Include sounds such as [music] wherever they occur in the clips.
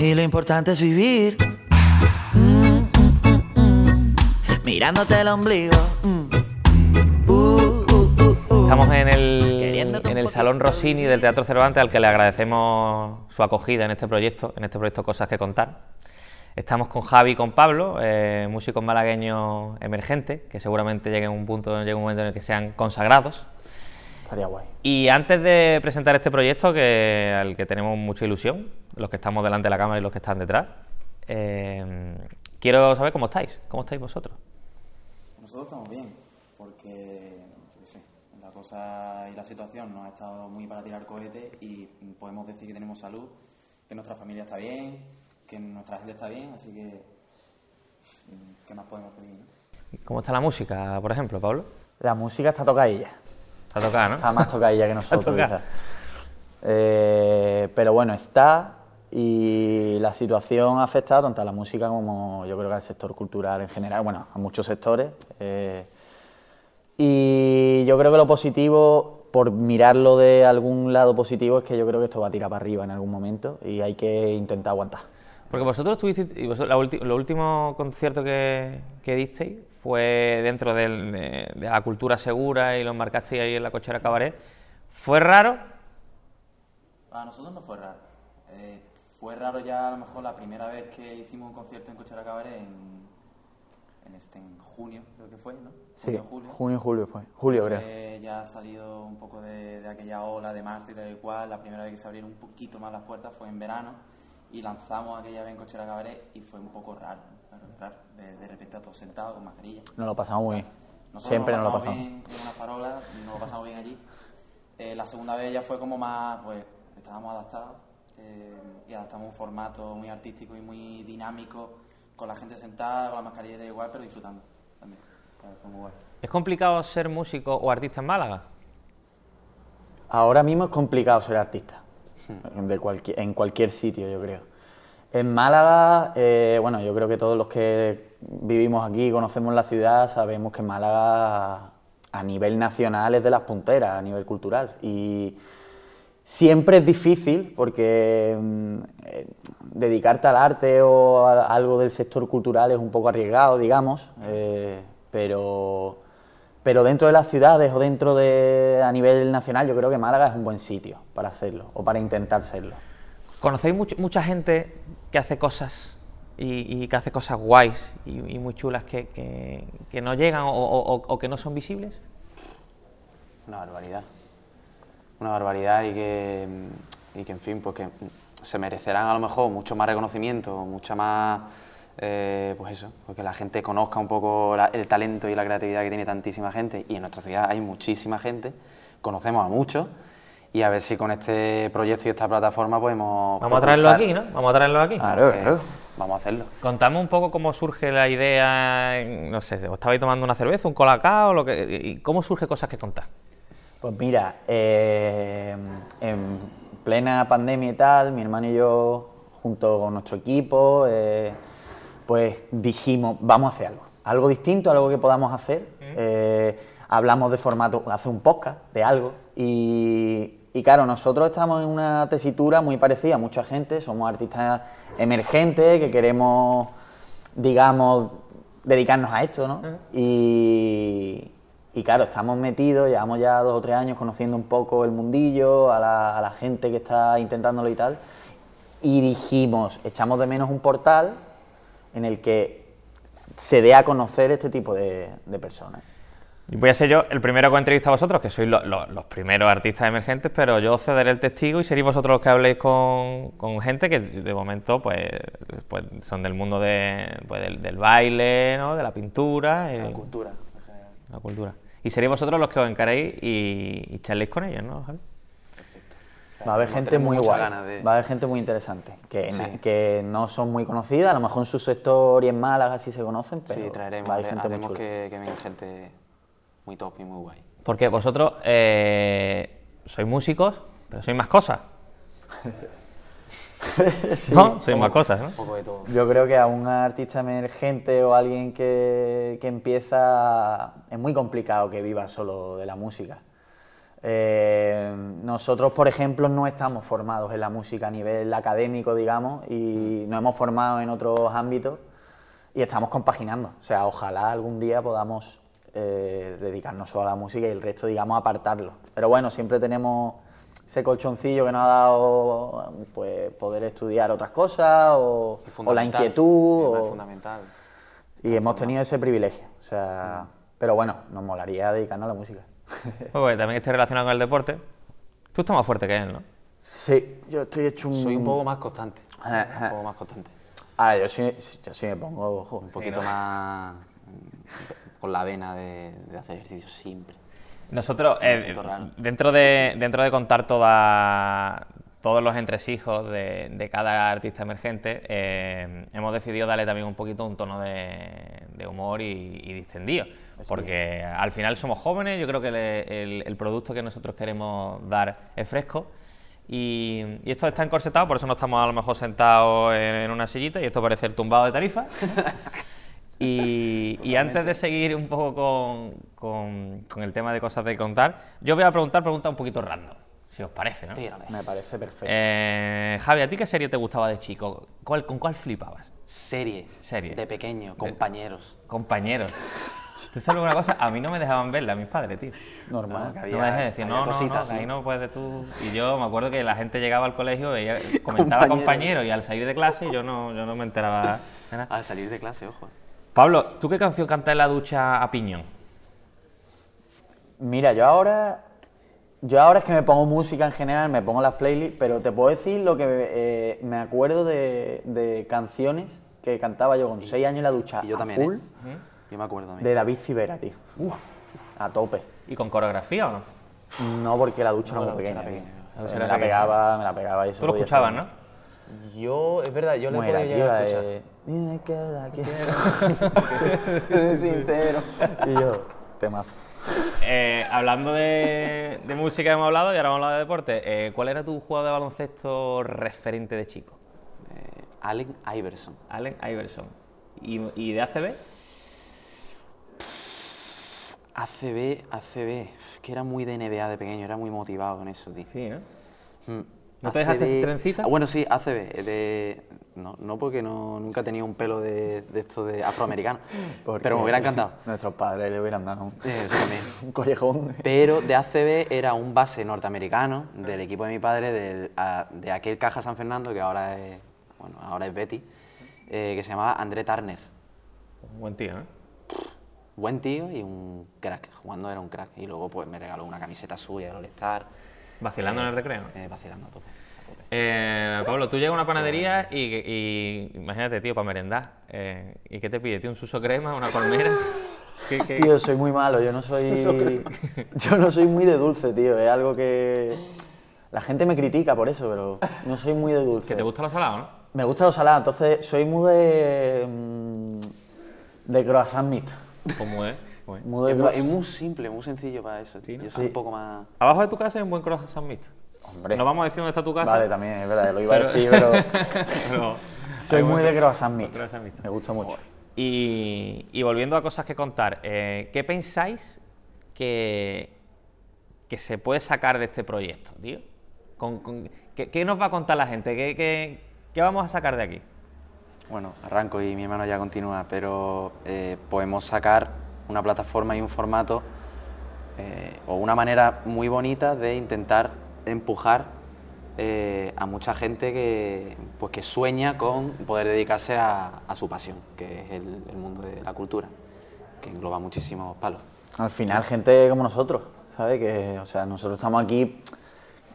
Y lo importante es vivir. Mm, mm, mm, mm. Mirándote el ombligo. Mm. Uh, uh, uh, uh. Estamos en el, en el. Salón Rossini del Teatro Cervantes, al que le agradecemos su acogida en este proyecto, en este proyecto Cosas que Contar. Estamos con Javi y con Pablo, eh, músicos malagueños emergentes, que seguramente lleguen a un punto, llegue un momento en el que sean consagrados. Estaría guay. Y antes de presentar este proyecto, que, al que tenemos mucha ilusión, los que estamos delante de la cámara y los que están detrás, eh, quiero saber cómo estáis, cómo estáis vosotros. Nosotros estamos bien, porque la cosa y la situación nos ha estado muy para tirar cohetes y podemos decir que tenemos salud, que nuestra familia está bien, que nuestra gente está bien, así que ¿qué más podemos pedir? no? ¿Cómo está la música, por ejemplo, Pablo? La música está tocadilla. Está tocada, ¿no? Está más tocadilla que nosotros. [laughs] quizás. Eh, pero bueno, está y la situación ha afectado tanto a la música como yo creo que al sector cultural en general, bueno, a muchos sectores. eh, y yo creo que lo positivo, por mirarlo de algún lado positivo, es que yo creo que esto va a tirar para arriba en algún momento y hay que intentar aguantar. Porque vosotros tuvisteis, y vosotros, la ulti- lo último concierto que, que disteis fue dentro del- de, de la cultura segura y lo marcasteis ahí en la cochera cabaret. ¿Fue raro? Para nosotros no fue raro. Eh, fue raro ya a lo mejor la primera vez que hicimos un concierto en Cochera Cabaret en, en, este, en junio, creo que fue, ¿no? Sí, Junio, julio. junio, julio fue. Julio, creo. Eh, ya ha salido un poco de, de aquella ola de marzo y tal y cual. La primera vez que se abrieron un poquito más las puertas fue en verano y lanzamos aquella vez en Cochera Cabaret y fue un poco raro. Claro, raro. De, de repente a todos sentados con mascarilla. Nos lo pasamos muy bien. Nosotros Siempre nos lo pasamos pasamos. bien en una farola, nos lo pasamos bien allí. Eh, la segunda vez ya fue como más, pues, estábamos adaptados eh, y adaptamos un formato muy artístico y muy dinámico, con la gente sentada, con la mascarilla de igual, pero disfrutando también. Fue muy. ¿Es complicado ser músico o artista en Málaga? Ahora mismo es complicado ser artista, de cualquier- en cualquier sitio, yo creo. En Málaga, eh, bueno, yo creo que todos los que vivimos aquí, conocemos la ciudad, sabemos que Málaga a nivel nacional es de las punteras, a nivel cultural. Y siempre es difícil porque mm, eh, dedicarte al arte o a algo del sector cultural es un poco arriesgado, digamos, eh, pero, pero dentro de las ciudades o dentro de a nivel nacional yo creo que Málaga es un buen sitio para hacerlo o para intentar serlo. ¿Conocéis much- mucha gente que hace cosas y, y que hace cosas guays y, y muy chulas que, que- que no llegan o, o- o- o que no son visibles? Una barbaridad. Una barbaridad y que, y que en fin, pues que se merecerán a lo mejor mucho más reconocimiento, mucha más, eh, pues eso, porque la gente conozca un poco la- el talento y la creatividad que tiene tantísima gente y en nuestra ciudad hay muchísima gente, conocemos a muchos y a ver si con este proyecto y esta plataforma podemos... Vamos a traerlo propulsar- aquí, ¿no? Vamos a traerlo aquí. Claro, Eh, claro. Vamos a hacerlo. Contame un poco cómo surge la idea, no sé, os estabais tomando una cerveza, un colacao, lo que, y cómo surge cosas que contar. Pues mira, eh, en plena pandemia y tal, mi hermano y yo, junto con nuestro equipo, eh, pues dijimos, vamos a hacer algo, algo distinto, algo que podamos hacer. Eh, hablamos de formato, hacer un podcast de algo y, y claro, nosotros estamos en una tesitura muy parecida a mucha gente, somos artistas emergentes que queremos, digamos, dedicarnos a esto, ¿no? Y, y claro, estamos metidos, llevamos ya dos o tres años conociendo un poco el mundillo, a la, a la gente que está intentándolo y tal. Y dijimos, echamos de menos un portal en el que se dé a conocer este tipo de, de personas. Voy a ser yo el primero que entrevista a vosotros, que sois lo- lo- los primeros artistas emergentes, pero yo cederé el testigo y seréis vosotros los que habléis con, con gente que de momento pues, pues son del mundo de, pues, del, del baile, ¿no? de la pintura, La cultura. en general. la cultura. Y seréis vosotros los que os encaréis y, y charléis con ellos, ¿no, Javi? Va a haber gente muy guay, de- va a haber gente muy interesante, que, Sí. que no son muy conocidas, a lo mejor en su sector y en Málaga sí se conocen, pero Sí, traeremos, va a haber gente muy haremos chula. que, que venga gente muy top y muy guay. Porque vosotros eh, sois músicos, pero sois más cosas. [laughs] ¿No? Sois más cosas, ¿no? Un poco de todo. Yo creo que a un artista emergente o alguien que, que empieza es muy complicado que viva solo de la música. Eh, nosotros, por ejemplo, no estamos formados en la música a nivel académico, digamos, y nos hemos formado en otros ámbitos y estamos compaginando. O sea, ojalá algún día podamos eh, dedicarnos solo a la música y el resto, digamos, apartarlo. Pero bueno, siempre tenemos ese colchoncillo que nos ha dado pues, poder estudiar otras cosas o, o la inquietud. es o- fundamental. y hemos tenido ese privilegio. O sea, pero bueno, nos molaría dedicarnos a la música. [laughs] Pues también esté relacionado con el deporte. Tú estás más fuerte que él, ¿no? sí, yo estoy hecho un... Soy un poco más constante. [laughs] Un poco más constante. Ah, yo sí, yo sí me pongo... ojo, Un poquito más mm, con la vena de, de hacer ejercicio siempre. Nosotros, Sí, eh, dentro, de, dentro de contar toda, todos los entresijos de, de cada artista emergente, eh, hemos decidido darle también un poquito un tono de, de humor y, y distendido. Porque al final somos jóvenes, yo creo que le- el, el producto que nosotros queremos dar es fresco. Y, y esto está encorsetado, por eso no estamos a lo mejor sentados en, en una sillita y esto parece el tumbado de tarifa. [laughs] Y, y antes de seguir un poco con, con- con el tema de cosas de contar, yo voy a preguntar preguntas un poquito random, si os parece, ¿no? Tírale. Me parece perfecto. Eh, Javi, ¿a ti qué serie te gustaba de chico? ¿Cuál, ¿Con cuál flipabas? Serie. Serie. De pequeño, compañeros. Compañeros. ¿Tú sabes una cosa? A mí no me dejaban verla, mis padres, tío. Normal. que No había- me dejes decir, no, no, no, cositas, que ahí ¿no? no puedes tú. Y yo me acuerdo que la gente llegaba al colegio, veía, [laughs] comentaba Compañero. compañero y al salir de clase yo no, yo no me enteraba de nada. Al salir de clase, ojo. Pablo, ¿tú qué canción cantas en la ducha a piñón? Mira, yo ahora... Yo ahora es que me pongo música en general, me pongo las playlists, pero te puedo decir lo que eh, me acuerdo de, de canciones que cantaba yo con 6 años en la ducha Y yo a también, full, ¿eh? Yo me acuerdo de David Civera, tío. A tope. ¿Y con coreografía o no? No porque la ducha No, era la muy pequeña. pequeña. La ducha me la pequeña. pegaba, me la pegaba y eso Tú lo podía escuchabas, ¿no? Yo, es verdad, yo le podido llegar a escuchar. eh, Dime que la [laughs] quiero. Sincero. Y yo, temazo. Eh, hablando de, de música hemos hablado y ahora vamos a hablar de deporte. Eh, ¿Cuál era tu jugador de baloncesto referente de chico? Eh, Allen Iverson. Allen Iverson. ¿Y, y de ACB? ACB, ACB. Que era muy de NBA de pequeño, era muy motivado con eso, tío. Sí, ¿no? Mm. ¿No te dejaste trencita? Ah, bueno, sí, ACB. De... No, no porque no, nunca tenido un pelo de, de esto de afroamericano. [laughs] Pero me hubiera encantado. [laughs] Nuestros padres le hubieran dado un, Eh, eso también. [laughs] un collejón. Pero de ACB era un base norteamericano del equipo de mi padre, del- a- de aquel Caja San Fernando, que ahora es, bueno, ahora es Betty, eh, que se llamaba André Turner. Un buen tío, ¿no? Buen tío y un crack. Jugando era un crack. Y luego pues me regaló una camiseta suya del All-Star. Vacilando en el recreo. Eh, vacilando a tope. a tope. Eh, Pablo, tú llegas a una panadería y, y imagínate, tío, para merendar. eh, ¿Y qué te pide? ¿Tío, un suso crema, una colmera? [laughs] ¿Qué, qué- Tío, soy muy malo, yo no soy. [laughs] [laughs] Yo no soy muy de dulce, tío. Es algo que. La gente me critica por eso, pero no soy muy de dulce. que te gusta lo salado, no? Me gusta lo salado, entonces soy muy de. mm, de croissant mixto. ¿Cómo es? ¿Cómo es? De Es, muy- cro- es muy simple, muy sencillo para eso. tío. ¿no? Yo soy Sí. un poco más... Abajo de tu casa hay un buen croissant mixto. Hombre. No vamos a decir dónde está tu casa. Vale, también, es verdad, lo iba Pero- a decir, pero. [laughs] pero soy muy de croissant mixto. croissant mixto. Me gusta mucho. Y, y volviendo a cosas que contar, eh, ¿qué pensáis que, que se puede sacar de este proyecto, tío? Con- con- ¿qué, qué nos va a contar la gente? ¿Qué, qué- qué vamos a sacar de aquí? Bueno, arranco y mi hermano ya continúa, pero eh, podemos sacar una plataforma y un formato eh, o una manera muy bonita de intentar empujar eh, a mucha gente que, pues, que sueña con poder dedicarse a, a su pasión, que es el, el mundo de la cultura, que engloba muchísimos palos. Al final, gente como nosotros, ¿sabes? Que, o sea, nosotros estamos aquí,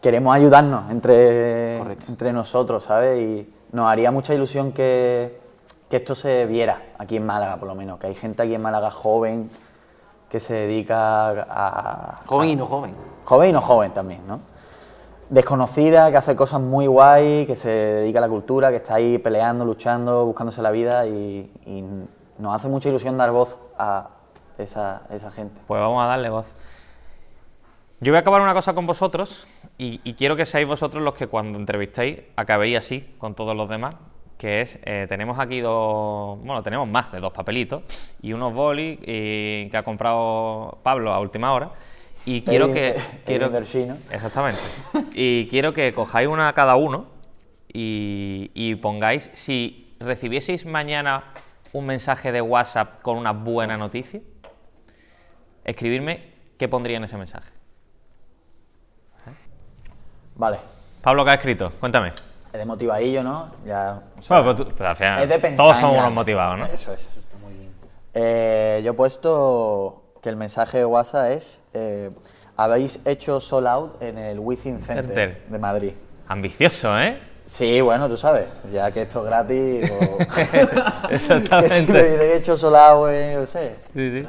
queremos ayudarnos entre, Correcto. entre nosotros, ¿sabes? Y nos haría mucha ilusión que, que esto se viera aquí en Málaga, por lo menos. Que hay gente aquí en Málaga joven que se dedica a... Joven a- y no joven. Joven y no joven también, ¿no? Desconocida, que hace cosas muy guay, que se dedica a la cultura, que está ahí peleando, luchando, buscándose la vida y, y nos hace mucha ilusión dar voz a esa, esa gente. Pues vamos a darle voz. Yo voy a acabar una cosa con vosotros y, y quiero que seáis vosotros los que cuando entrevistéis acabéis así con todos los demás, que es, eh, tenemos aquí dos, bueno, tenemos más de dos papelitos y unos bolis que ha comprado Pablo a última hora Y quiero Eddie- que. Eddie Quiero, Versino. exactamente. Y quiero que cojáis una cada uno y, y pongáis. Si recibieseis mañana un mensaje de WhatsApp con una buena noticia, escribirme qué pondría en ese mensaje. Vale. Pablo, ¿qué ha escrito? Cuéntame. Es de motivadillo, ¿no? Ya. o sea, Bueno, pues tú- al final, es de pensar todos somos unos motivados, ¿no? Eso es. Eso está muy bien. Eh, yo he puesto que el mensaje de WhatsApp es: eh, habéis hecho sold out en el Within Center, Center. de Madrid. Ambicioso, ¿eh? Sí, bueno, tú sabes, ya que esto es gratis. o- Exactamente. [laughs] que si he hecho sold out en, no sé. Sí, sí.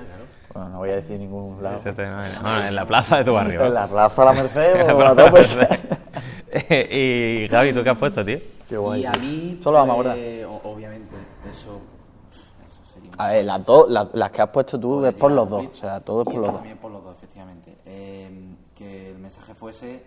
Bueno, no voy a decir ningún lado. Bueno, en la plaza de tu barrio. [laughs] En la plaza La Merced, [laughs] En la o a plaza tope. de la Merced. [laughs] y Javi, ¿tú qué has puesto, tío? Qué guay. Y a mí, Solo vamos a abordar. o- obviamente, eso, eso sería un A ver, las, dos, las, las que has puesto tú es por los dos. O sea, todo es por los dos. También por los dos, efectivamente. Eh, que el mensaje fuese,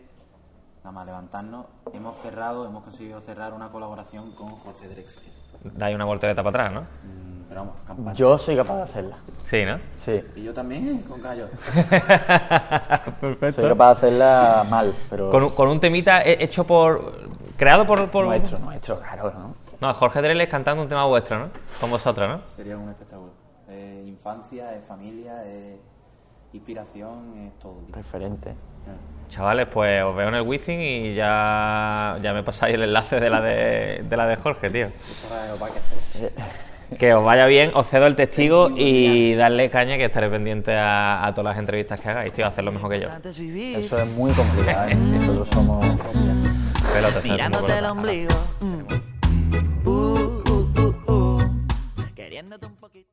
nada más levantarnos, hemos cerrado, hemos conseguido cerrar una colaboración con Jorge Drexler. Dais una voltereta para atrás, ¿no? Mm, pero vamos, campana. Yo soy capaz de hacerla. Sí, ¿no? Sí. Y yo también, con Gallo. [laughs] Perfecto. Soy capaz de hacerla mal, pero. Con, un- con un temita he- hecho por. creado por. por... Nuestro, nuestro, claro, ¿no? No, Jorge Dreles cantando un tema vuestro, ¿no? Con vosotros, ¿no? Sería un espectáculo. Es infancia, es familia, es inspiración es todo. Referente. Chavales, pues os veo en el Wizzing y ya, ya me pasáis el enlace de la de, la de Jorge, tío. [laughs] que os vaya bien, os cedo el testigo y darle caña que estaré pendiente a, todas las entrevistas que hagáis, tío, hacer lo mejor que yo. Eso es muy complicado, ¿eh? [laughs] nosotros somos pelotas. Mirándote el ombligo. Mm. Uh, uh, uh, Queriéndote un poquito.